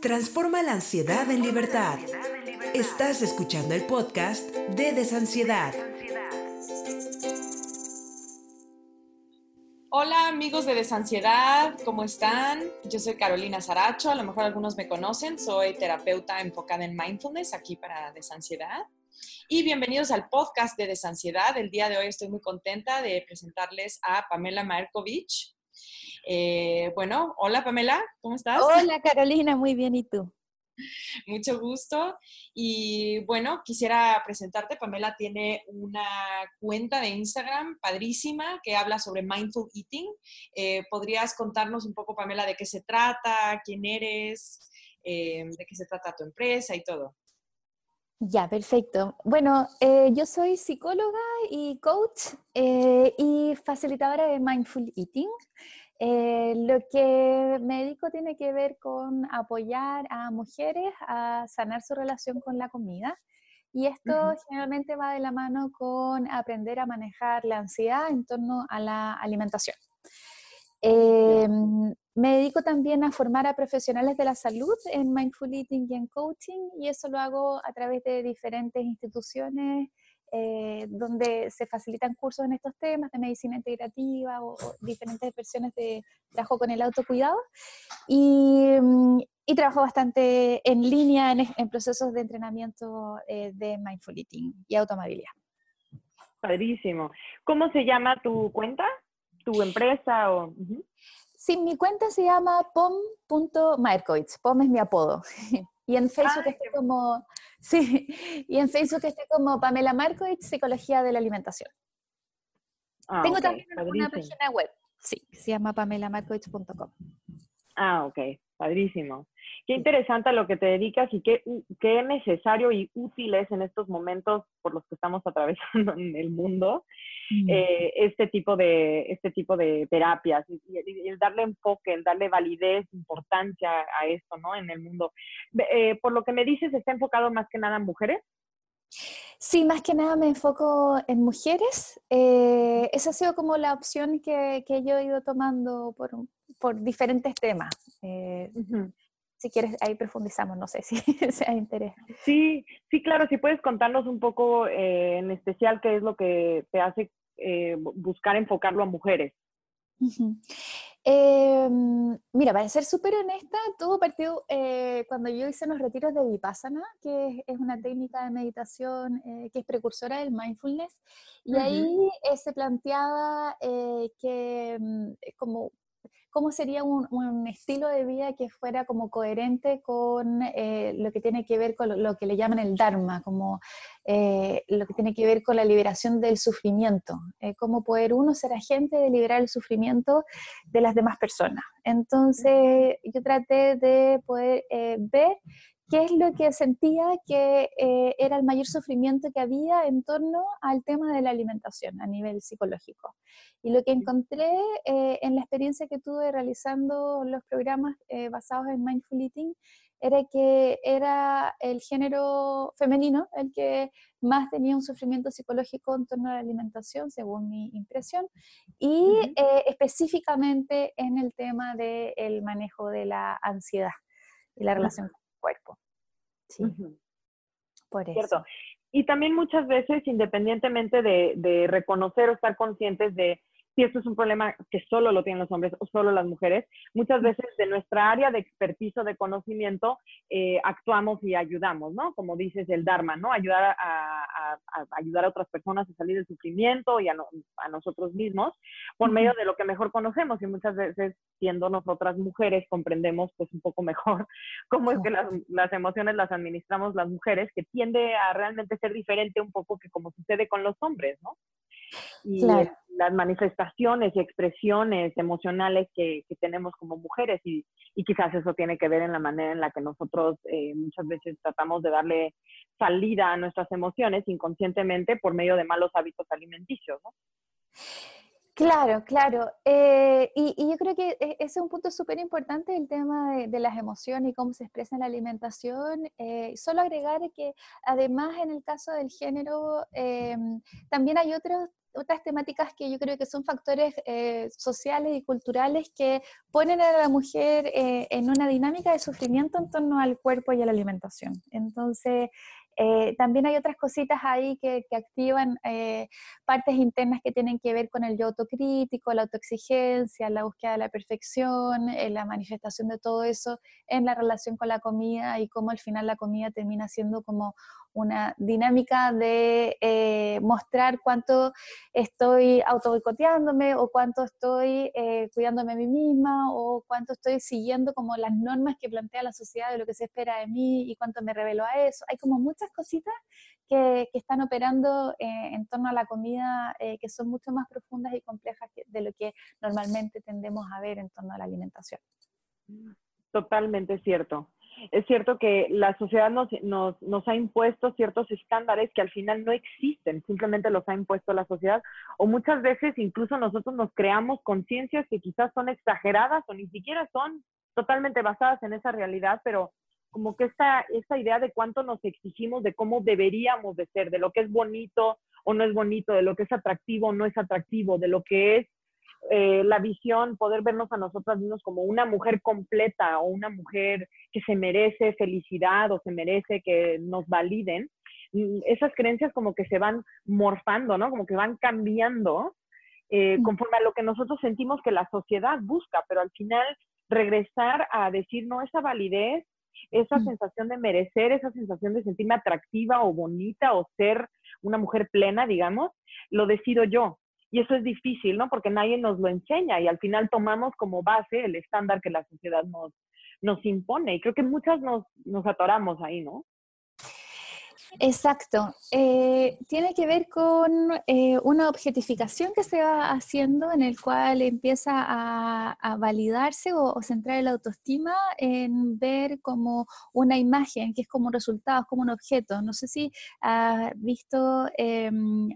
Transforma la ansiedad en libertad. Estás escuchando el podcast de Desansiedad. Hola amigos de Desansiedad, ¿cómo están? Yo soy Carolina Saracho, a lo mejor algunos me conocen, soy terapeuta enfocada en mindfulness aquí para Desansiedad. Y bienvenidos al podcast de Desansiedad. El día de hoy estoy muy contenta de presentarles a Pamela Markovich. Eh, bueno, hola Pamela, ¿cómo estás? Hola Carolina, muy bien, ¿y tú? Mucho gusto. Y bueno, quisiera presentarte. Pamela tiene una cuenta de Instagram padrísima que habla sobre mindful eating. Eh, ¿Podrías contarnos un poco, Pamela, de qué se trata, quién eres, eh, de qué se trata tu empresa y todo? Ya, perfecto. Bueno, yo soy psicóloga y coach y facilitadora de mindful eating. Eh, lo que me dedico tiene que ver con apoyar a mujeres a sanar su relación con la comida. Y esto generalmente va de la mano con aprender a manejar la ansiedad en torno a la alimentación. Em, me dedico también a formar a profesionales de la salud en Mindful Eating y en Coaching, y eso lo hago a través de diferentes instituciones eh, donde se facilitan cursos en estos temas de medicina integrativa o, diferentes versiones de trabajo con el autocuidado. Y, mm, y trabajo bastante en línea en, procesos de entrenamiento eh, de mindful eating y automabilidad. Padrísimo. ¿Cómo se llama tu cuenta? ¿Tu empresa? O... Sí, mi cuenta se llama pom.markoitz. Pom es mi apodo. Y en Facebook ah, estoy como, sí, y en Facebook estoy como Pamela Markovich, Psicología de la Alimentación. Ah, Tengo también una página web, sí, se llama pamelamarkovich.com. Ah, ok, padrísimo. Qué interesante a lo que te dedicas y qué, qué necesario y útil es en estos momentos por los que estamos atravesando en el mundo mm. eh, este, tipo de, este tipo de terapias y, el darle enfoque, el darle validez, importancia a esto, ¿no? En el mundo. Eh, por lo que me dices, ¿está enfocado más que nada en mujeres? Sí, más que nada me enfoco en mujeres. Eh, esa ha sido como la opción que, que yo he ido tomando por, por diferentes temas. Eh, si quieres, ahí profundizamos, no sé si sea interés. Sí, sí, claro, si puedes contarnos un poco eh, en especial qué es lo que te hace eh, buscar enfocarlo a mujeres. Em, mira, para ser súper honesta, todo partió cuando yo hice los retiros de Vipassana, que es, una técnica de meditación que es precursora del mindfulness, y ahí se planteaba que mm, como cómo sería un, estilo de vida que fuera como coherente con eh, lo que tiene que ver con lo, que le llaman el Dharma, como eh, lo que tiene que ver con la liberación del sufrimiento, eh, cómo poder uno ser agente de liberar el sufrimiento de las demás personas. Entonces yo traté de poder ver qué es lo que sentía que eh, era el mayor sufrimiento que había en torno al tema de la alimentación a nivel psicológico. Y lo que encontré eh, en la experiencia que tuve realizando los programas eh, basados en Mindful Eating era que era el género femenino el que más tenía un sufrimiento psicológico en torno a la alimentación, según mi impresión, y específicamente en el tema del manejo de la ansiedad y la relación cuerpo. Sí. Por eso. Y también muchas veces, independientemente de, de reconocer o estar conscientes de si esto es un problema que solo lo tienen los hombres o solo las mujeres, muchas veces de nuestra área de expertizo, de conocimiento, eh, actuamos y ayudamos, ¿no? Como dices, el Dharma, ¿no? Ayudar a, ayudar a otras personas a salir del sufrimiento y a, nosotros mismos por medio de lo que mejor conocemos y muchas veces siendo nosotras mujeres comprendemos pues un poco mejor cómo es que las, las emociones las administramos las mujeres, que tiende a realmente ser diferente un poco que como sucede con los hombres, ¿no? Y las manifestaciones y expresiones emocionales que, tenemos como mujeres y, quizás eso tiene que ver en la manera en la que nosotros eh, muchas veces tratamos de darle salida a nuestras emociones inconscientemente por medio de malos hábitos alimenticios, ¿no? Claro, claro. Eh, y, yo creo que e, ese es un punto súper importante, el tema de, las emociones y cómo se expresa en la alimentación. Eh, solo agregar que además en el caso del género, también hay otros otras temáticas que yo creo que son factores eh, sociales y culturales que ponen a la mujer eh, en una dinámica de sufrimiento en torno al cuerpo y a la alimentación. Entonces, eh, también hay otras cositas ahí que, activan partes internas que tienen que ver con el yo autocrítico, la autoexigencia, la búsqueda de la perfección, la manifestación de todo eso en la relación con la comida y cómo al final la comida termina siendo como una dinámica de eh, mostrar cuánto estoy auto boicoteándome o cuánto estoy eh, cuidándome a mí misma o cuánto estoy siguiendo como las normas que plantea la sociedad de lo que se espera de mí y cuánto me revelo a eso. Hay como muchas cositas que, están operando eh, en torno a la comida que son mucho más profundas y complejas de lo que normalmente tendemos a ver en torno a la alimentación. Totalmente cierto es cierto que la sociedad nos, nos, nos, ha impuesto ciertos estándares que al final no existen, simplemente los ha impuesto la sociedad, o muchas veces incluso nosotros nos creamos conciencias que quizás son exageradas o ni siquiera son totalmente basadas en esa realidad, pero como que esta, esta idea de cuánto nos exigimos de cómo deberíamos de ser, de lo que es bonito o no es bonito, de lo que es atractivo o no es atractivo, de lo que es eh, la visión, poder vernos a nosotras mismos como una mujer completa o una mujer que se merece felicidad o se merece que nos validen, mm, esas creencias como que se van morfando, ¿no? Como que van cambiando eh, conforme a lo que nosotros sentimos que la sociedad busca, pero al final regresar a decir, no, esa validez, esa sensación de merecer, esa sensación de sentirme atractiva o bonita o ser una mujer plena, digamos, lo decido yo. Y eso es difícil, ¿no? Porque nadie nos lo enseña y al final tomamos como base el estándar que la sociedad nos, nos impone. Y creo que muchas nos, nos atoramos ahí, ¿no? Exacto. Eh, tiene que ver con eh, una objetificación que se va haciendo en el cual empieza a, validarse o, centrar la autoestima en ver como una imagen, que es como un resultado, como un objeto. No sé si has visto em,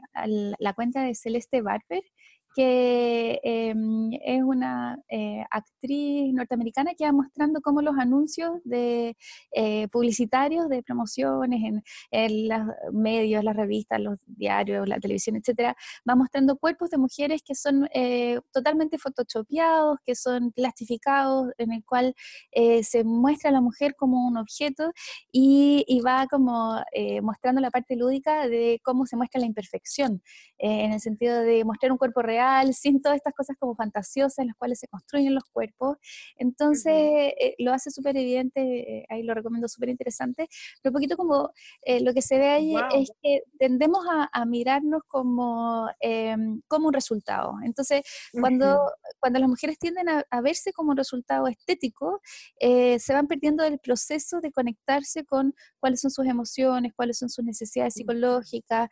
la cuenta de Celeste Barber, que em, es una eh, actriz norteamericana que va mostrando cómo los anuncios de eh, publicitarios de promociones en, los medios, las revistas, los diarios, la televisión, etcétera, va mostrando cuerpos de mujeres que son eh, totalmente photoshopeados, que son plastificados, en el cual se muestra a la mujer como un objeto y, y va como mostrando la parte lúdica de cómo se muestra la imperfección, en el sentido de mostrar un cuerpo real sin todas estas cosas como fantasiosas en las cuales se construyen los cuerpos. Entonces, eh, lo hace súper evidente, eh, ahí lo recomiendo súper interesante, pero un poquito como eh, lo que se ve ahí es que tendemos a, mirarnos como, em, como un resultado. Entonces, cuando, cuando las mujeres tienden a, verse como un resultado estético, se van perdiendo el proceso de conectarse con cuáles son sus emociones, cuáles son sus necesidades psicológicas,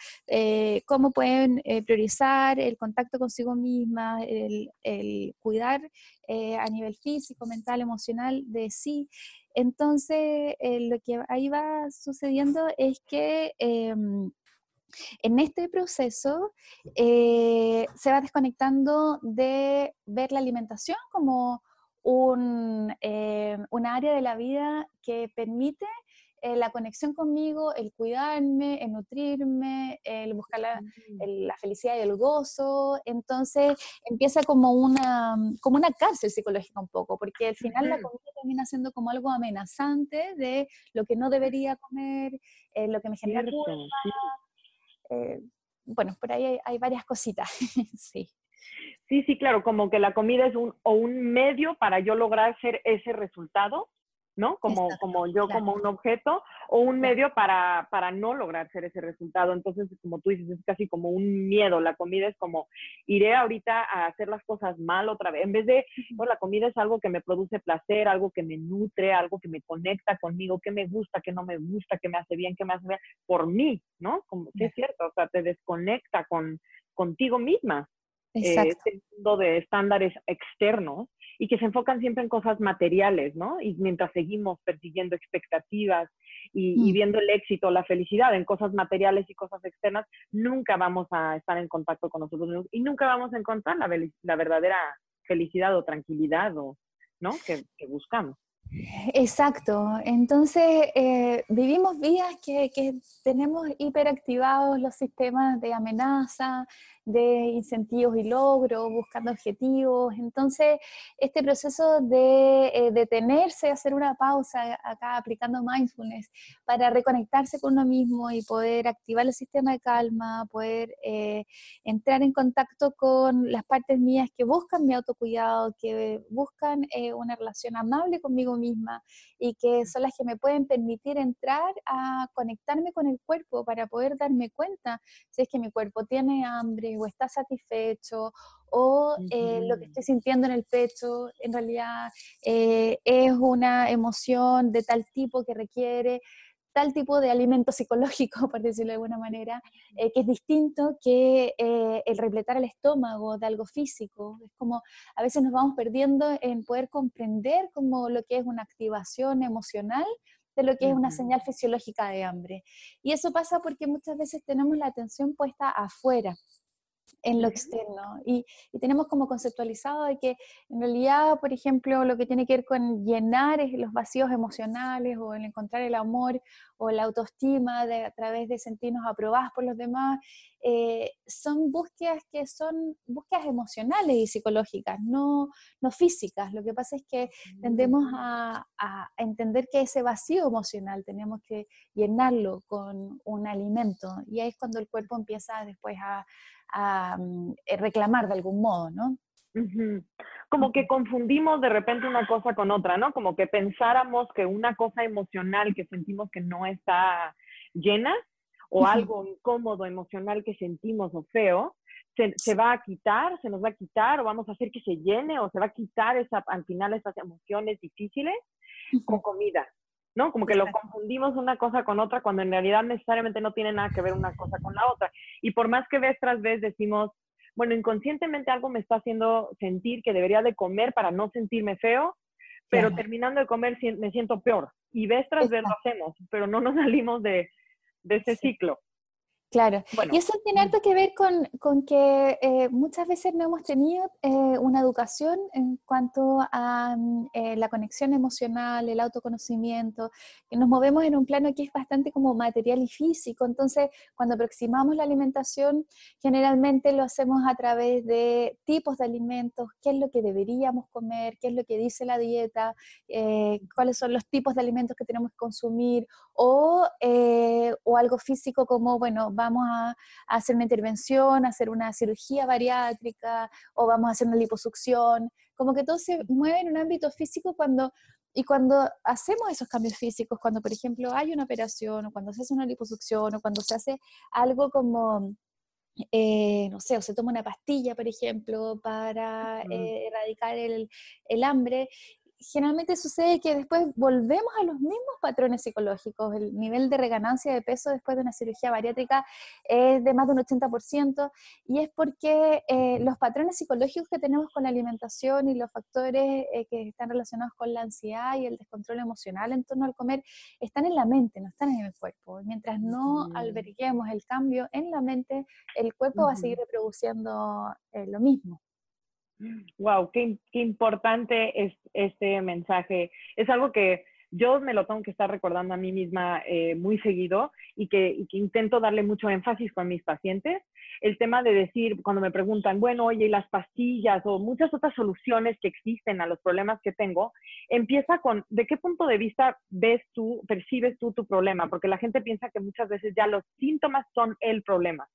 cómo pueden priorizar el contacto con misma, el, cuidar eh, a nivel físico, mental, emocional de sí. Entonces, eh, lo que ahí va sucediendo es que em, en este proceso eh, se va desconectando de ver la alimentación como un, área de la vida que permite eh, la conexión conmigo, el cuidarme, el nutrirme, el buscar la, mm. la, felicidad y el gozo. Entonces empieza como una, como una cárcel psicológica un poco, porque al final la comida termina siendo como algo amenazante de lo que no debería comer, eh, lo que me genera culpa. Eh, bueno, por ahí hay, varias cositas, sí. Sí, sí, claro, como que la comida es un, o un medio para yo lograr ser ese resultado, ¿no? Como, como yo como un objeto o un medio para, para no lograr ser ese resultado. Entonces, como tú dices, es casi como un miedo. La comida es como, iré ahorita a hacer las cosas mal otra vez. En vez de, no, la comida es algo que me produce placer, algo que me nutre, algo que me conecta conmigo, que me gusta, que no me gusta, que me hace bien, que me hace bien, por mí, ¿no? Como, es cierto, o sea, te desconecta con, contigo misma. Eh, este mundo de estándares externos y que se enfocan siempre en cosas materiales, ¿no? Y mientras seguimos persiguiendo expectativas y, mm. viendo el éxito, la felicidad en cosas materiales y cosas externas, nunca vamos a estar en contacto con nosotros mismos y nunca vamos a encontrar la, la verdadera felicidad o tranquilidad o, ¿no? que, buscamos. Exacto, entonces eh, vivimos vidas que, que, tenemos hiperactivados los sistemas de amenaza, de incentivos y logros, buscando objetivos. Entonces, este proceso de eh, detenerse, hacer una pausa acá aplicando mindfulness para reconectarse con uno mismo y poder activar el sistema de calma, poder eh, entrar en contacto con las partes mías que buscan mi autocuidado, que buscan eh, una relación amable conmigo misma y que son las que me pueden permitir entrar a conectarme con el cuerpo para poder darme cuenta si es que mi cuerpo tiene hambre o está satisfecho o eh, lo que estoy sintiendo en el pecho en realidad eh, es una emoción de tal tipo que requiere tal tipo de alimento psicológico, por decirlo de alguna manera, eh, que es distinto que el repletar el estómago de algo físico. Es como a veces nos vamos perdiendo en poder comprender como lo que es una activación emocional de lo que es una señal fisiológica de hambre. Y eso pasa porque muchas veces tenemos la atención puesta afuera en lo externo. Y, tenemos como conceptualizado de que en realidad, por ejemplo, lo que tiene que ver con llenar los vacíos emocionales o el encontrar el amor o la autoestima de, a través de sentirnos aprobados por los demás, eh, son búsquedas que son búsquedas emocionales y psicológicas, no, no físicas. Lo que pasa es que tendemos mm. a, a entender que ese vacío emocional tenemos que llenarlo con un alimento y ahí es cuando el cuerpo empieza después a a mm, reclamar de algún modo, ¿no? Como que confundimos de repente una cosa con otra, ¿no? Como que pensáramos que una cosa emocional que sentimos que no está llena o algo incómodo emocional que sentimos o feo, se, se, va a quitar, se nos va a quitar o vamos a hacer que se llene o se va a quitar esa, al final esas emociones difíciles con comida. ¿no? Como que lo confundimos una cosa con otra cuando en realidad necesariamente no tiene nada que ver una cosa con la otra. Y por más que vez tras vez decimos, bueno, inconscientemente algo me está haciendo sentir que debería de comer para no sentirme feo, pero terminando de comer me siento peor. Y vez tras vez lo hacemos, pero no nos salimos de, de ese ciclo. Claro, y eso tiene algo que ver con, con que eh, muchas veces no hemos tenido eh, una educación en cuanto a mm, eh, la conexión emocional, el autoconocimiento, que nos movemos en un plano que es bastante como material y físico, entonces cuando aproximamos la alimentación generalmente lo hacemos a través de tipos de alimentos, qué es lo que deberíamos comer, qué es lo que dice la dieta, cuáles son los tipos de alimentos que tenemos que consumir, o, o algo físico como, bueno, vamos a, hacer una intervención, a hacer una cirugía bariátrica o vamos a hacer una liposucción, como que todo se mueve en un ámbito físico cuando y cuando hacemos esos cambios físicos, cuando por ejemplo hay una operación o cuando se hace una liposucción o cuando se hace algo como, eh, no sé, o se toma una pastilla, por ejemplo, para eh, erradicar el, el, hambre, generalmente sucede que después volvemos a los mismos patrones psicológicos. El nivel de reganancia de peso después de una cirugía bariátrica es de más de un 80% y es porque eh, los patrones psicológicos que tenemos con la alimentación y los factores eh, que están relacionados con la ansiedad y el descontrol emocional en torno al comer están en la mente, no están en el cuerpo. Mientras no alberguemos el cambio en la mente, el cuerpo va a seguir reproduciendo eh, lo mismo. Wow, qué, importante es este mensaje. Es algo que yo me lo tengo que estar recordando a mí misma eh, muy seguido y que, intento darle mucho énfasis con mis pacientes. El tema de decir, cuando me preguntan, bueno, oye, las pastillas o muchas otras soluciones que existen a los problemas que tengo, empieza con, ¿de qué punto de vista ves tú, percibes tú tu problema? Porque la gente piensa que muchas veces ya los síntomas son el problema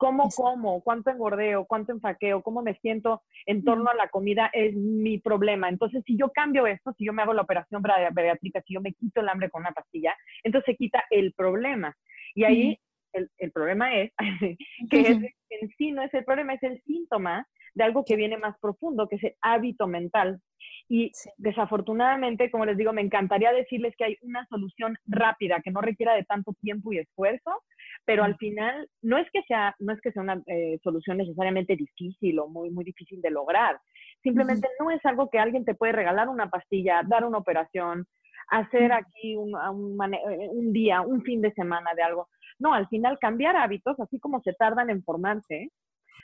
cómo como, cuánto engordeo, cuánto enfaqueo, cómo me siento en torno a la comida es mi problema. Entonces, si yo cambio esto, si yo me hago la operación bariátrica, si yo me quito el hambre con una pastilla, entonces se quita el problema. Y ahí el, el, problema es que en sí no es el problema, es el síntoma de algo que viene más profundo, que es el hábito mental. Y desafortunadamente, como les digo, me encantaría decirles que hay una solución rápida, que no requiera de tanto tiempo y esfuerzo, pero al final no es que sea, no es que sea una eh, solución necesariamente difícil o muy, muy difícil de lograr. Simplemente no es algo que alguien te puede regalar una pastilla, dar una operación, hacer aquí un, eh, un, día, un fin de semana de algo. No, al final cambiar hábitos, así como se tardan en formarse,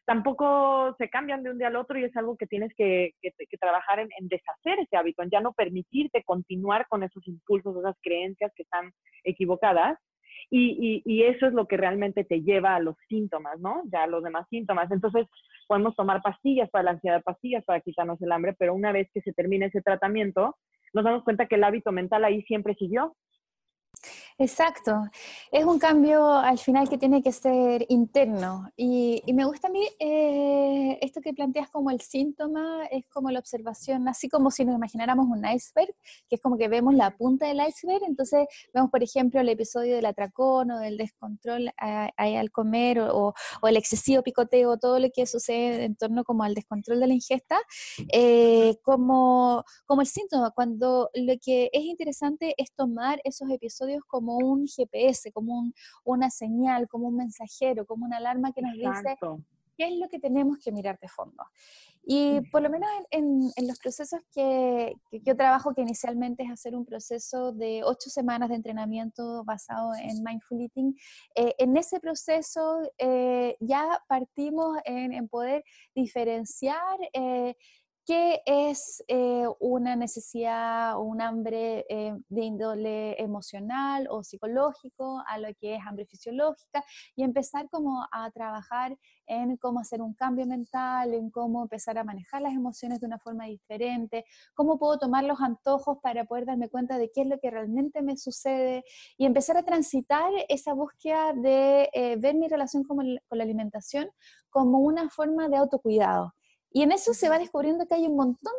tampoco se cambian de un día al otro y es algo que tienes que, trabajar en, en, deshacer ese hábito, en ya no permitirte continuar con esos impulsos, esas creencias que están equivocadas y, y, eso es lo que realmente te lleva a los síntomas, ¿no? Ya a los demás síntomas. Entonces, podemos tomar pastillas para la ansiedad, pastillas para quitarnos el hambre, pero una vez que se termine ese tratamiento, nos damos cuenta que el hábito mental ahí siempre siguió Exacto, es un cambio al final que tiene que ser interno. Y, me gusta a mí eh, esto que planteas como el síntoma, es como la observación, así como si nos imagináramos un iceberg, que es como que vemos la punta del iceberg, entonces vemos por ejemplo el episodio del atracón o del descontrol al comer o, el excesivo picoteo, todo lo que sucede en torno como al descontrol de la ingesta, eh, como, como el síntoma, cuando lo que es interesante es tomar esos episodios como como un GPS, como una señal, como un mensajero, como una alarma que nos dice qué es lo que tenemos que mirar de fondo. Y por lo menos en, los procesos que, yo trabajo, que inicialmente es hacer un proceso de ocho semanas de entrenamiento basado en Mindful Eating, eh, en ese proceso eh, ya partimos en, poder diferenciar eh, qué es eh, una necesidad o un hambre eh, de índole emocional o psicológico a lo que es hambre fisiológica y empezar como a trabajar en cómo hacer un cambio mental, en cómo empezar a manejar las emociones de una forma diferente, cómo puedo tomar los antojos para poder darme cuenta de qué es lo que realmente me sucede y empezar a transitar esa búsqueda de eh, ver mi relación con la alimentación como una forma de autocuidado. Y en eso se va descubriendo que hay un montón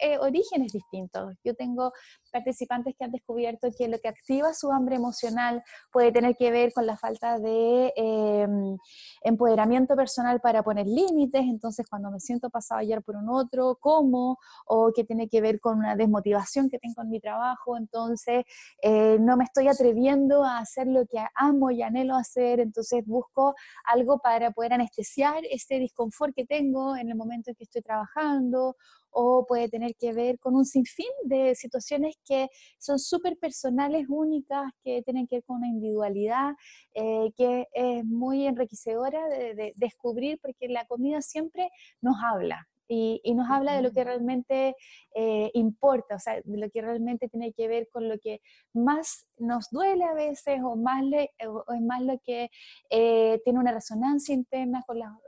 de eh, orígenes distintos. Yo tengo participantes que han descubierto que lo que activa su hambre emocional puede tener que ver con la falta de em, empoderamiento personal para poner límites, entonces cuando me siento pasado ayer por un otro, ¿cómo? O que tiene que ver con una desmotivación que tengo en mi trabajo, entonces eh, no me estoy atreviendo a hacer lo que amo y anhelo hacer, entonces busco algo para poder anestesiar ese disconfort que tengo en el momento en que estoy trabajando o puede tener que ver con un sinfín de situaciones que son súper personales, únicas, que tienen que ver con una individualidad, eh, que es muy enriquecedora de, descubrir, porque la comida siempre nos habla, y, nos habla de lo que realmente eh, importa, o sea, de lo que realmente tiene que ver con lo que más nos duele a veces o más, le, o es más lo que eh, tiene una resonancia interna con, la,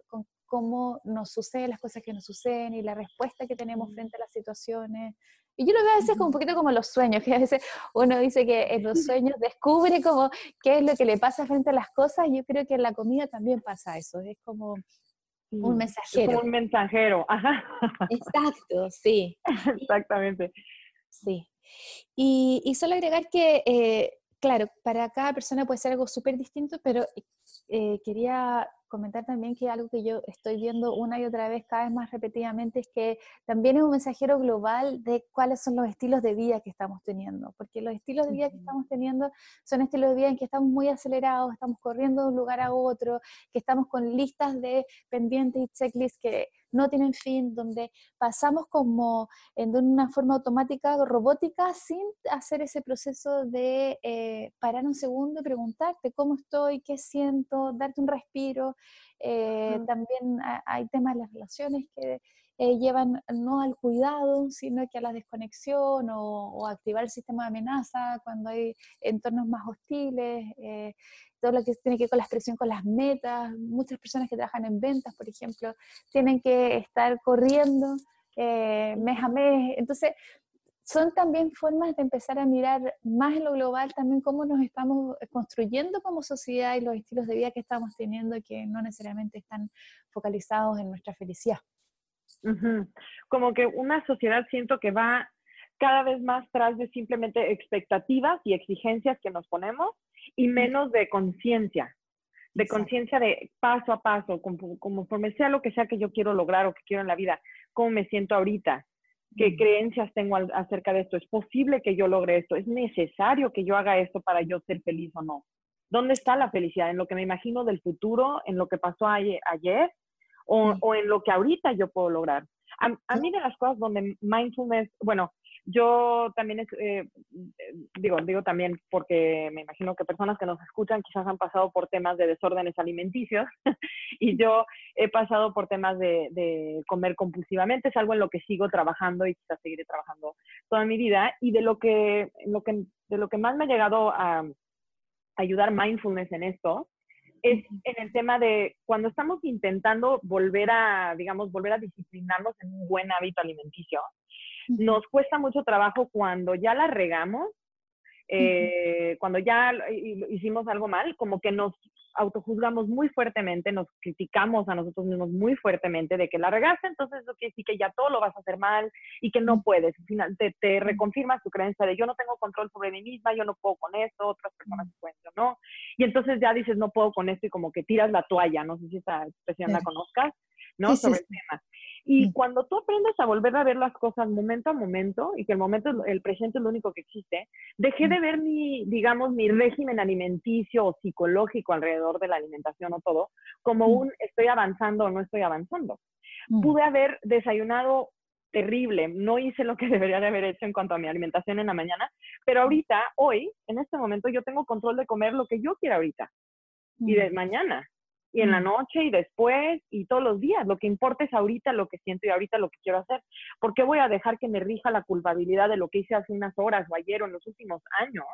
cómo nos suceden las cosas que nos suceden y la respuesta que tenemos frente a las situaciones. Y yo lo veo a veces como un poquito como los sueños, que a veces uno dice que en los sueños descubre como qué es lo que le pasa frente a las cosas, y yo creo que en la comida también pasa eso, es como un mensajero. Es como un mensajero, ajá. Exacto, sí. Exactamente. Sí. Y, y solo agregar que, eh, claro, para cada persona puede ser algo súper distinto, pero eh, quería comentar también que algo que yo estoy viendo una y otra vez, cada vez más repetidamente, es que también es un mensajero global de cuáles son los estilos de vida que estamos teniendo, porque los estilos de vida que estamos teniendo son estilos de vida en que estamos muy acelerados, estamos corriendo de un lugar a otro, que estamos con listas de pendientes y checklists que no tienen fin, donde pasamos como en una forma automática, robótica, sin hacer ese proceso de eh, parar un segundo y preguntarte cómo estoy, qué siento, darte un respiro. Eh, también hay temas de las relaciones que eh, llevan no al cuidado, sino que a la desconexión o, activar el sistema de amenaza cuando hay entornos más hostiles, eh, todo lo que tiene que ver con la expresión con las metas. Muchas personas que trabajan en ventas, por ejemplo, tienen que estar corriendo eh, mes a mes. Entonces, son también formas de empezar a mirar más en lo global también cómo nos estamos construyendo como sociedad y los estilos de vida que estamos teniendo que no necesariamente están focalizados en nuestra felicidad. Como que una sociedad siento que va cada vez más tras de simplemente expectativas y exigencias que nos ponemos y menos de conciencia, de conciencia de paso a paso, como, conforme sea lo que sea que yo quiero lograr o que quiero en la vida, cómo me siento ahorita, qué creencias tengo acerca de esto, es posible que yo logre esto, es necesario que yo haga esto para yo ser feliz o no. ¿Dónde está la felicidad? ¿En lo que me imagino del futuro? ¿En lo que pasó ayer? O, en lo que ahorita yo puedo lograr. A, mí de las cosas donde mindfulness, bueno, yo también, eh, digo, digo también porque me imagino que personas que nos escuchan quizás han pasado por temas de desórdenes alimenticios y yo he pasado por temas de, de, comer compulsivamente, es algo en lo que sigo trabajando y quizás seguiré trabajando toda mi vida. Y de lo que, lo que, de lo que más me ha llegado a, ayudar mindfulness en esto es en el tema de cuando estamos intentando volver a, digamos, volver a disciplinarnos en un buen hábito alimenticio, nos cuesta mucho trabajo cuando ya la regamos eh, cuando ya hicimos algo mal, como que nos autojuzgamos muy fuertemente, nos criticamos a nosotros mismos muy fuertemente de que la regaste, entonces eso quiere decir que ya todo lo vas a hacer mal y que no puedes. Al final te, te reconfirmas tu creencia de yo no tengo control sobre mí misma, yo no puedo con esto, otras personas pueden, yo no. Y entonces ya dices no puedo con esto y como que tiras la toalla, no sé si esa expresión la conozcas, ¿no? sobre el tema. Y cuando tú aprendes a volver a ver las cosas momento a momento y que el momento, el presente es lo único que existe, dejé de ver mi, digamos, mi régimen alimenticio o psicológico alrededor de la alimentación o todo como un estoy avanzando o no estoy avanzando. Pude haber desayunado terrible, no hice lo que debería de haber hecho en cuanto a mi alimentación en la mañana, pero ahorita, hoy, en este momento, yo tengo control de comer lo que yo quiera ahorita y de mañana y en la noche y después y todos los días. Lo que importa es ahorita lo que siento y ahorita lo que quiero hacer. ¿Por qué voy a dejar que me rija la culpabilidad de lo que hice hace unas horas o ayer o en los últimos años?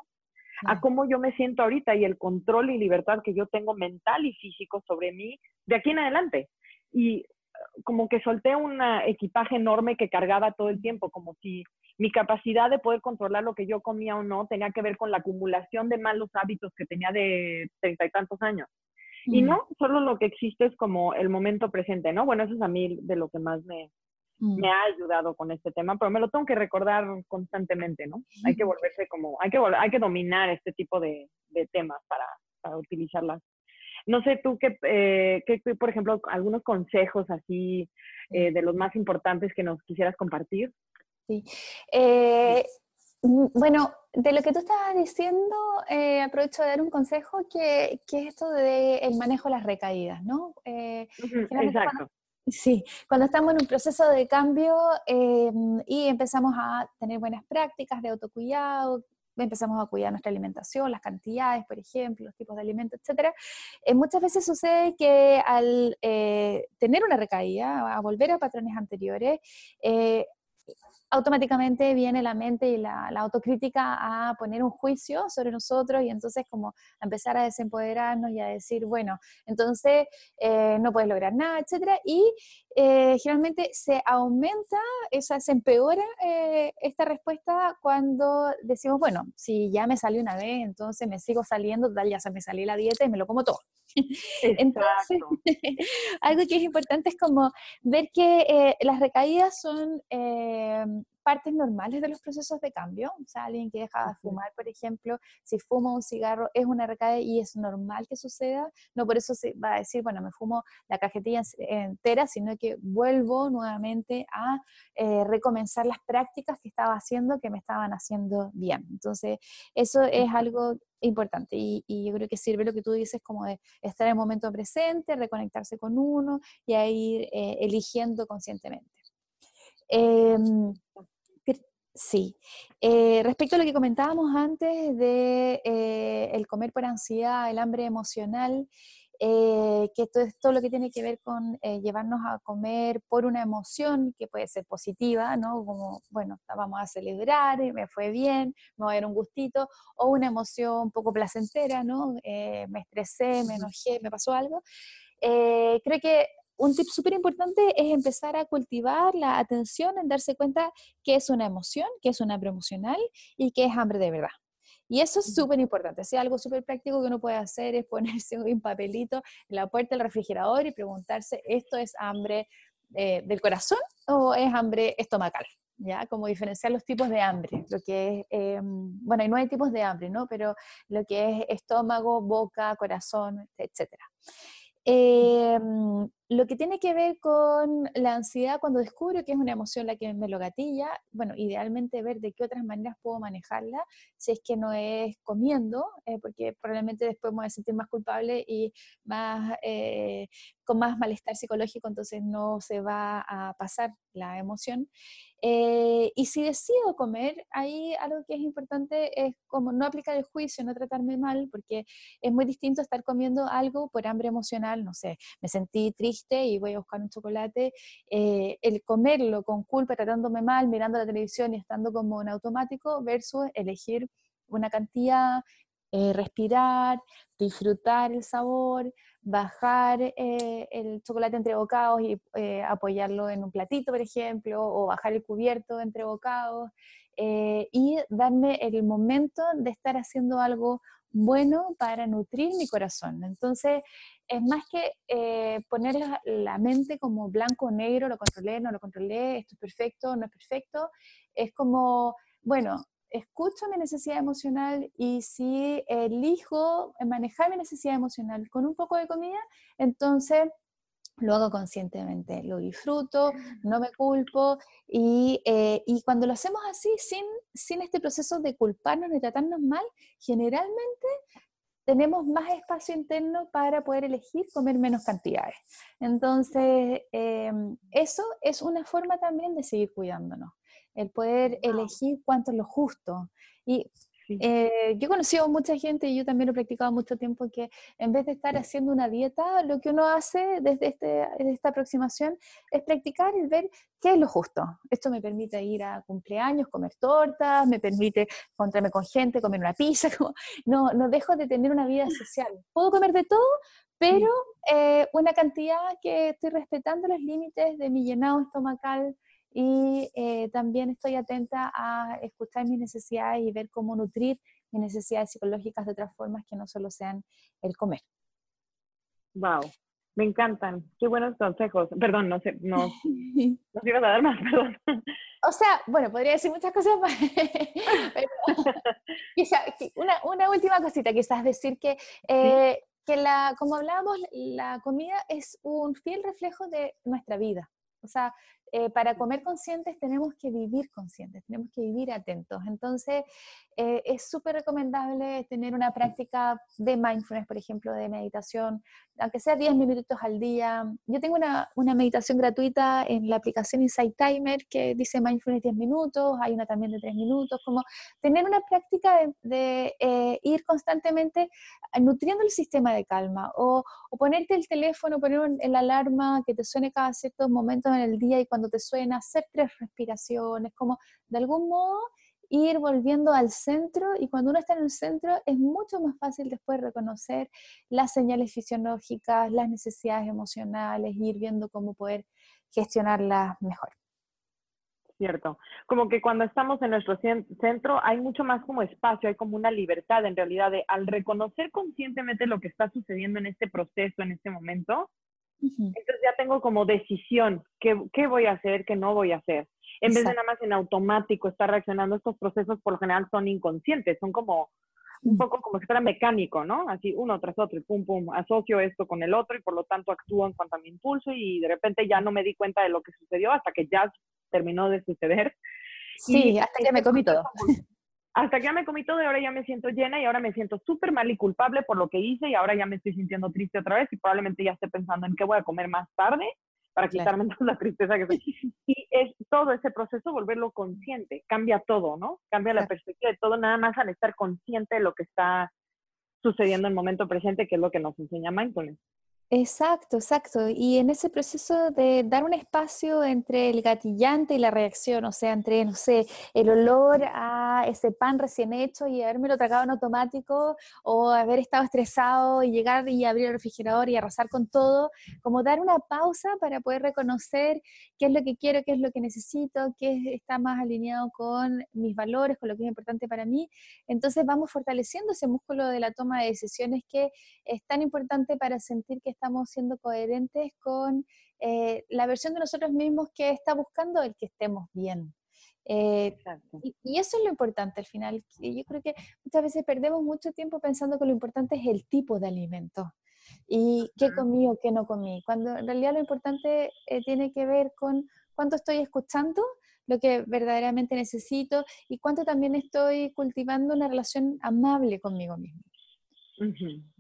a cómo yo me siento ahorita y el control y libertad que yo tengo mental y físico sobre mí de aquí en adelante. Y eh, como que solté un equipaje enorme que cargaba todo el tiempo, como si mi capacidad de poder controlar lo que yo comía o no tenía que ver con la acumulación de malos hábitos que tenía de treinta y tantos años. Y mm. no, solo lo que existe es como el momento presente, ¿no? Bueno, eso es a mí de lo que más me, mm. me ha ayudado con este tema, pero me lo tengo que recordar constantemente, ¿no? Hay que volverse como, hay que, hay que dominar este tipo de, de temas para, para, utilizarlas. No sé tú qué, eh, qué, por ejemplo, algunos consejos así eh, de los más importantes que nos quisieras compartir. Sí. Eh, Mm, bueno, de lo que tú estabas diciendo, eh, aprovecho de dar un consejo que, que es esto del manejo de las recaídas, ¿no? Eh, exacto. sí, cuando estamos en un proceso de cambio em, y empezamos a tener buenas prácticas de autocuidado, empezamos a cuidar nuestra alimentación, las cantidades, por ejemplo, los tipos de alimentos, eh, muchas veces sucede que al tener una recaída, a volver a patrones anteriores, automáticamente viene la mente y la, autocrítica a poner un juicio sobre nosotros y entonces como a empezar a desempoderarnos y a decir, bueno, entonces eh, no puedes lograr nada, etcétera, y eh, generalmente se aumenta, esa, se empeora eh, esta respuesta cuando decimos, bueno, si ya me salió una vez, entonces me sigo saliendo, tal, ya se me salió la dieta y me lo como todo. Entonces, algo que es importante es como ver que eh, las recaídas son partes normales de los procesos de cambio. O sea, alguien que deja de fumar, por ejemplo, si fuma un cigarro es una recaída y es normal que suceda. No por eso se va a decir, bueno, me fumo la cajetilla entera, sino que vuelvo nuevamente a eh, recomenzar las prácticas que estaba haciendo que me estaban haciendo bien. Entonces, eso es algo importante y, yo creo que sirve lo que tú dices como de estar en el momento presente, reconectarse con uno y a ir eh, eligiendo conscientemente. Em, Sí. Eh, respecto a lo que comentábamos antes de eh, el comer por ansiedad, el hambre emocional, eh, que todo esto lo que tiene que ver con llevarnos a comer por una emoción que puede ser positiva, ¿no? Como, bueno, vamos a celebrar, me fue bien, me voy a dar un gustito, o una emoción un poco placentera, ¿no? me estresé, me enojé, me pasó algo. creo que un tip súper importante es empezar a cultivar la atención en darse cuenta que es una emoción, que es una hambre emocional y que es hambre de verdad. Y eso es súper importante. Si algo súper práctico que uno puede hacer es ponerse un papelito en la puerta del refrigerador y preguntarse, ¿esto es hambre eh, del corazón o es hambre estomacal? ¿Ya? Como diferenciar los tipos de hambre. Lo que es, em, bueno, y no hay tipos de hambre, ¿no? Pero lo que es estómago, boca, corazón, etcétera. Em, lo que tiene que ver con la ansiedad, cuando descubro que es una emoción la que me lo gatilla, bueno, idealmente ver de qué otras maneras puedo manejarla, si es que no es comiendo, eh, porque probablemente después me voy a sentir más culpable y más, eh, con más malestar psicológico, entonces no se va a pasar la emoción. Eh, y si decido comer, ahí algo que es importante es como no aplicar el juicio, no tratarme mal, porque es muy distinto estar comiendo algo por hambre emocional, no sé, me sentí triste y voy a buscar un chocolate, eh, el comerlo con culpa, tratándome mal, mirando la televisión y estando como en automático, versus elegir una cantidad eh, respirar, disfrutar el sabor, bajar eh, el chocolate entre bocados y eh, apoyarlo en un platito, por ejemplo, o bajar el cubierto entre bocados, y darme el momento de estar haciendo algo bueno para nutrir mi corazón. Entonces, es más que poner la, mente como blanco o negro, lo controlé, no lo controlé, esto es perfecto, no es perfecto, es como, bueno, escucho mi necesidad emocional y si elijo manejar mi necesidad emocional con un poco de comida, entonces lo hago conscientemente, lo disfruto, no me culpo y, eh, y, cuando lo hacemos así, sin, sin este proceso de culparnos ni tratarnos mal, generalmente tenemos más espacio interno para poder elegir comer menos cantidades. Entonces, em, eso es una forma también de seguir cuidándonos el poder elegir cuánto es lo justo. Y eh, yo he conocido mucha gente, y yo también lo he practicado mucho tiempo, que en vez de estar haciendo una dieta, lo que uno hace desde, este, esta aproximación es practicar y ver qué es lo justo. Esto me permite ir a cumpleaños, comer tortas, me permite encontrarme con gente, comer una pizza, no, no dejo de tener una vida social. Puedo comer de todo, pero eh, una cantidad que estoy respetando los límites de mi llenado estomacal, y eh, también estoy atenta a escuchar mis necesidades y ver cómo nutrir mis necesidades psicológicas de otras formas que no solo sean el comer. Wow, me encantan. Qué buenos consejos. Perdón, no sé, no, no te ibas a dar más, perdón. O sea, bueno, podría decir muchas cosas más. quizá, una, una, última cosita, quizás decir que, eh, que la, como hablábamos, la comida es un fiel reflejo de nuestra vida. O sea, eh, para comer conscientes tenemos que vivir conscientes, tenemos que vivir atentos. Entonces, eh, es súper recomendable tener una práctica de mindfulness, por ejemplo, de meditación, aunque sea 10 minutos al día. Yo tengo una, una meditación gratuita en la aplicación Insight Timer que dice mindfulness 10 minutos, hay una también de 3 minutos, como tener una práctica de, eh, ir constantemente nutriendo el sistema de calma o, o ponerte el teléfono, poner el alarma que te suene cada ciertos momentos en el día y cuando te suena, hacer tres respiraciones, como de algún modo ir volviendo al centro y cuando uno está en el centro es mucho más fácil después reconocer las señales fisiológicas, las necesidades emocionales, ir viendo cómo poder gestionarlas mejor. Cierto. Como que cuando estamos en nuestro centro hay mucho más como espacio, hay como una libertad en realidad de al reconocer conscientemente lo que está sucediendo en este proceso, en este momento, entonces ya tengo como decisión, ¿qué, qué voy a hacer, qué no voy a hacer. En vez de nada más en automático estar reaccionando, estos procesos por lo general son inconscientes, son como un poco como si fuera mecánico, ¿no? Así uno tras otro y pum, pum, asocio esto con el otro y por lo tanto actúo en cuanto a mi impulso y de repente ya no me di cuenta de lo que sucedió hasta que ya terminó de suceder. Sí, hasta que me comí todo hasta que ya me comí todo y ahora ya me siento llena y ahora me siento súper mal y culpable por lo que hice y ahora ya me estoy sintiendo triste otra vez y probablemente ya esté pensando en qué voy a comer más tarde para quitarme toda la tristeza que estoy. Y es todo ese proceso volverlo consciente, cambia todo, ¿no? Cambia la perspectiva de todo, nada más al estar consciente de lo que está sucediendo en el momento presente, que es lo que nos enseña mindfulness. Exacto, exacto. Y en ese proceso de dar un espacio entre el gatillante y la reacción, o sea, entre, no sé, el olor a ese pan recién hecho y lo tragado en automático, o haber estado estresado y llegar y abrir el refrigerador y arrasar con todo, como dar una pausa para poder reconocer qué es lo que quiero, qué es lo que necesito, qué está más alineado con mis valores, con lo que es importante para mí. Entonces vamos fortaleciendo ese músculo de la toma de decisiones que es tan importante para sentir que estamos siendo coherentes con eh, la versión de nosotros mismos que está buscando el que estemos bien. Eh, y, eso es lo importante al final. Yo creo que muchas veces perdemos mucho tiempo pensando que lo importante es el tipo de alimento y qué comí o qué no comí, cuando en realidad lo importante eh, tiene que ver con cuánto estoy escuchando, lo que verdaderamente necesito y cuánto también estoy cultivando una relación amable conmigo mismo.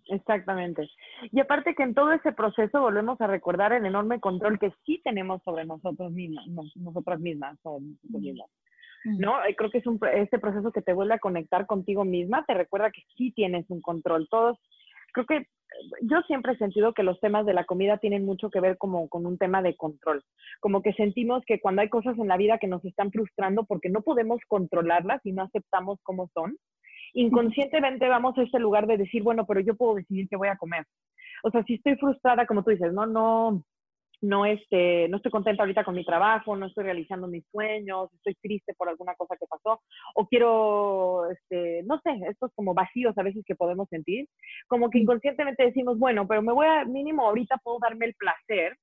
Exactamente. Y aparte que en todo ese proceso volvemos a recordar el enorme control que sí tenemos sobre nosotros mismos, nosotras mismas o mismos. ¿No? Creo que es un, este proceso que te vuelve a conectar contigo misma, te recuerda que sí tienes un control. Todos, creo que yo siempre he sentido que los temas de la comida tienen mucho que ver como con un tema de control. Como que sentimos que cuando hay cosas en la vida que nos están frustrando porque no podemos controlarlas y no aceptamos cómo son, inconscientemente vamos a ese lugar de decir, bueno, pero yo puedo decidir qué voy a comer. O sea, si estoy frustrada, como tú dices, no, no, no, este, no estoy contenta ahorita con mi trabajo, no estoy realizando mis sueños, estoy triste por alguna cosa que pasó, o quiero, este, no sé, estos como vacíos a veces que podemos sentir, como que inconscientemente decimos, bueno, pero me voy a, mínimo ahorita puedo darme el placer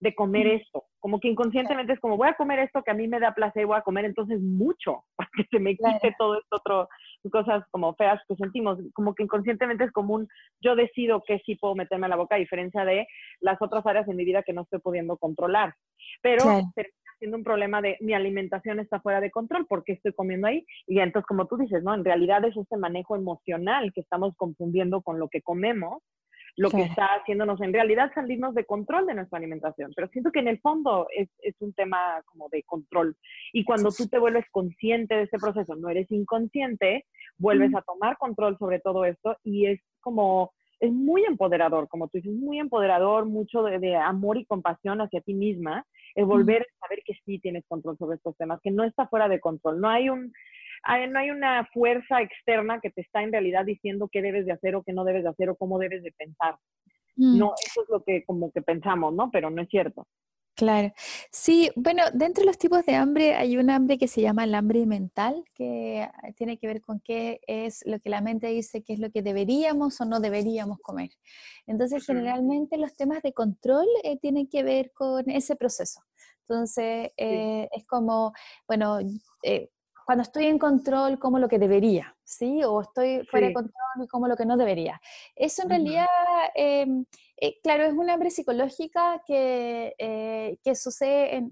de comer esto. Como que inconscientemente es como, voy a comer esto que a mí me da placer, voy a comer entonces mucho, para que se me quite todo esto otro, cosas como feas que sentimos. Como que inconscientemente es común, yo decido que sí puedo meterme a la boca, a diferencia de las otras áreas en mi vida que no estoy pudiendo controlar. Pero termina siendo un problema de mi alimentación está fuera de control, porque estoy comiendo ahí? Y entonces, como tú dices, ¿no? En realidad es este manejo emocional que estamos confundiendo con lo que comemos lo que está haciéndonos en realidad salirnos de control de nuestra alimentación. Pero siento que en el fondo es, es un tema como de control. Y cuando tú te vuelves consciente de ese proceso, no eres inconsciente, vuelves a tomar control sobre todo esto y es como, es muy empoderador, como tú dices, muy empoderador, mucho de, amor y compasión hacia ti misma, el volver a saber que sí tienes control sobre estos temas, que no está fuera de control. No hay un no hay una fuerza externa que te está en realidad diciendo qué debes de hacer o qué no debes de hacer o cómo debes de pensar. Mm. No, eso es lo que como que pensamos, ¿no? Pero no es cierto. Claro. Sí, bueno, dentro de los tipos de hambre hay un hambre que se llama el hambre mental, que tiene que ver con qué es lo que la mente dice, qué es lo que deberíamos o no deberíamos comer. Entonces, generalmente los temas de control eh, tienen que ver con ese proceso. Entonces, eh, es como, bueno, eh, cuando estoy en control como lo que debería, ¿sí? O estoy fuera de control como lo que no debería. Eso en realidad, em, eh, claro, es una hambre psicológica que, eh, que sucede en,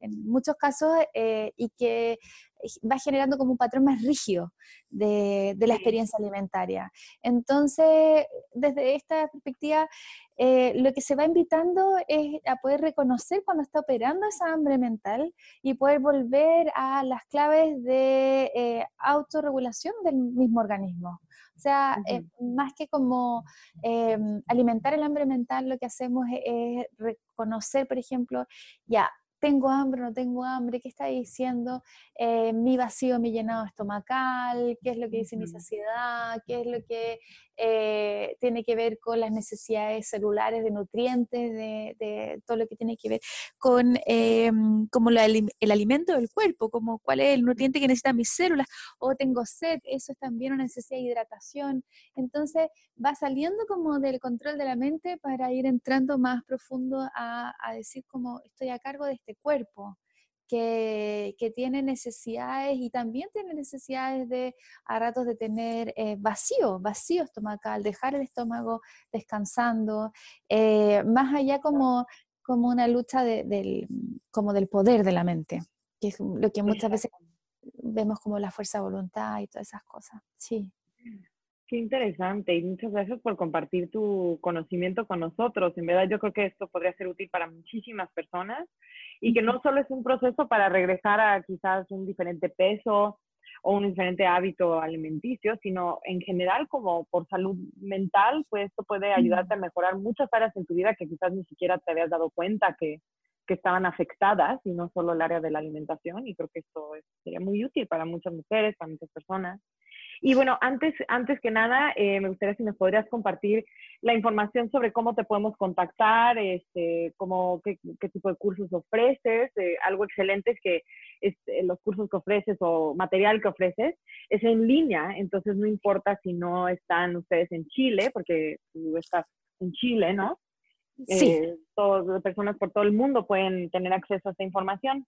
en, muchos casos eh, y que va generando como un patrón más rígido de, de la experiencia alimentaria. Entonces, desde esta perspectiva, eh, lo que se va invitando es a poder reconocer cuando está operando esa hambre mental y poder volver a las claves de eh, autorregulación del mismo organismo. O sea, eh, más que como alimentar el hambre mental, lo que hacemos es reconocer, por ejemplo, ya, tengo hambre, no tengo hambre, qué está diciendo eh, mi vacío, mi llenado estomacal, qué es lo que dice mi saciedad, qué es lo que eh, tiene que ver con las necesidades celulares de nutrientes, de, todo lo que tiene que ver con eh, como el alimento del cuerpo, como cuál es el nutriente que necesitan mis células, o tengo sed, eso es también una necesidad de hidratación. Entonces va saliendo como del control de la mente para ir entrando más profundo a, a decir como estoy a cargo de este cuerpo, que, tiene necesidades y también tiene necesidades de a ratos de tener eh, vacío, vacío estomacal, dejar el estómago descansando, eh, más allá como, como una lucha del, como del poder de la mente, que es lo que muchas veces vemos como la fuerza de voluntad y todas esas cosas. Sí. Qué interesante y muchas gracias por compartir tu conocimiento con nosotros. En verdad yo creo que esto podría ser útil para muchísimas personas y que no solo es un proceso para regresar a quizás un diferente peso o un diferente hábito alimenticio, sino en general como por salud mental, pues esto puede ayudarte a mejorar muchas áreas en tu vida que quizás ni siquiera te habías dado cuenta que, que estaban afectadas y no solo el área de la alimentación y creo que esto sería muy útil para muchas mujeres, para muchas personas. Y bueno, antes, antes que nada, eh, me gustaría si nos podrías compartir la información sobre cómo te podemos contactar, este, cómo, qué, tipo de cursos ofreces. Eh, algo excelente es que este, los cursos que ofreces o material que ofreces es en línea, entonces no importa si no están ustedes en Chile, porque tú estás en Chile, ¿no? Sí. Eh, todas, personas por todo el mundo pueden tener acceso a esta información.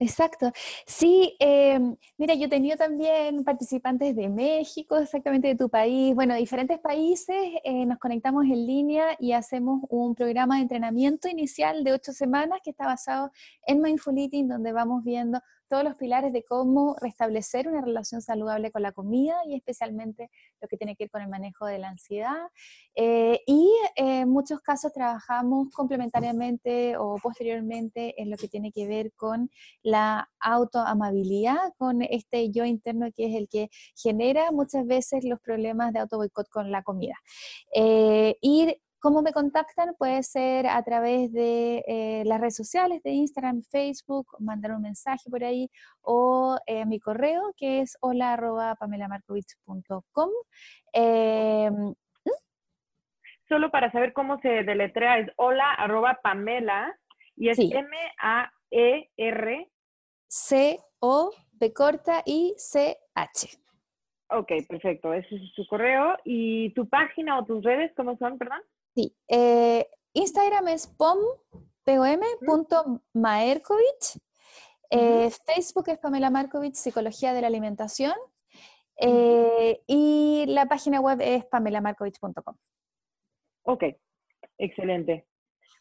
Exacto. Sí, em, mira, yo he tenido también participantes de México, exactamente de tu país, bueno, diferentes países, eh, nos conectamos en línea y hacemos un programa de entrenamiento inicial de ocho semanas que está basado en Mindful Eating, donde vamos viendo todos los pilares de cómo restablecer una relación saludable con la comida y especialmente lo que tiene que ver con el manejo de la ansiedad. Eh, y en muchos casos trabajamos complementariamente o posteriormente en lo que tiene que ver con la autoamabilidad, con este yo interno que es el que genera muchas veces los problemas de auto boicot con la comida. Eh, y ¿Cómo me contactan? Puede ser a través de eh, las redes sociales, de Instagram, Facebook, mandar un mensaje por ahí, o eh, mi correo, que es hola arroba pamelamarkovich.com. Em. Solo para saber cómo se deletrea, es hola arroba pamela, y es M-A-E-R. C-O, B corta, y C-H. Ok, perfecto. Ese es su correo. ¿Y tu página o tus redes cómo son, perdón? Sí, eh, Instagram es pom, eh, Facebook es Pamela Markovich, Psicología de la Alimentación. Eh, y la página web es pamelamarkovich.com. Ok, excelente.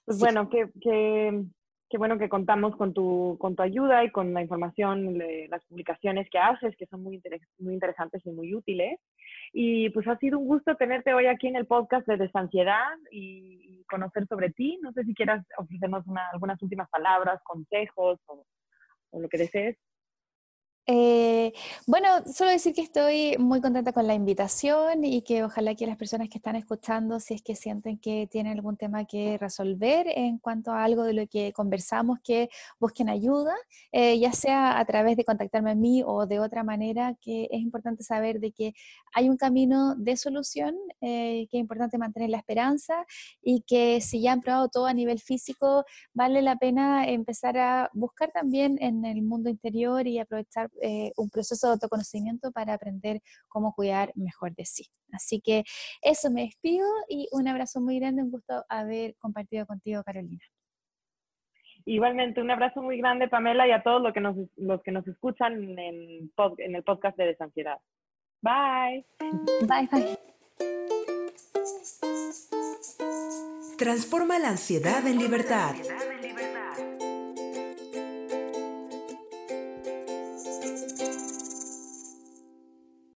Pues bueno, qué bueno que contamos con tu, con tu ayuda y con la información, las publicaciones que haces, que son muy, muy interesantes y muy útiles. Y pues ha sido un gusto tenerte hoy aquí en el podcast de Desansiedad y, conocer sobre ti. No sé si quieras ofrecernos algunas últimas palabras, consejos o, o lo que desees. Eh, bueno, solo decir que estoy muy contenta con la invitación y que ojalá que las personas que están escuchando, si es que sienten que tienen algún tema que resolver en cuanto a algo de lo que conversamos, que busquen ayuda, eh, ya sea a través de contactarme a mí o de otra manera, que es importante saber de que hay un camino de solución, eh, que es importante mantener la esperanza y que si ya han probado todo a nivel físico, vale la pena empezar a buscar también en el mundo interior y aprovechar eh, un proceso de autoconocimiento para aprender cómo cuidar mejor de sí. Así que eso me despido y un abrazo muy grande, un gusto haber compartido contigo, Carolina. Igualmente, un abrazo muy grande, Pamela, y a todos los que nos, los que nos escuchan en, en el podcast de Desansiedad. Bye. Bye, bye. Transforma la ansiedad en libertad.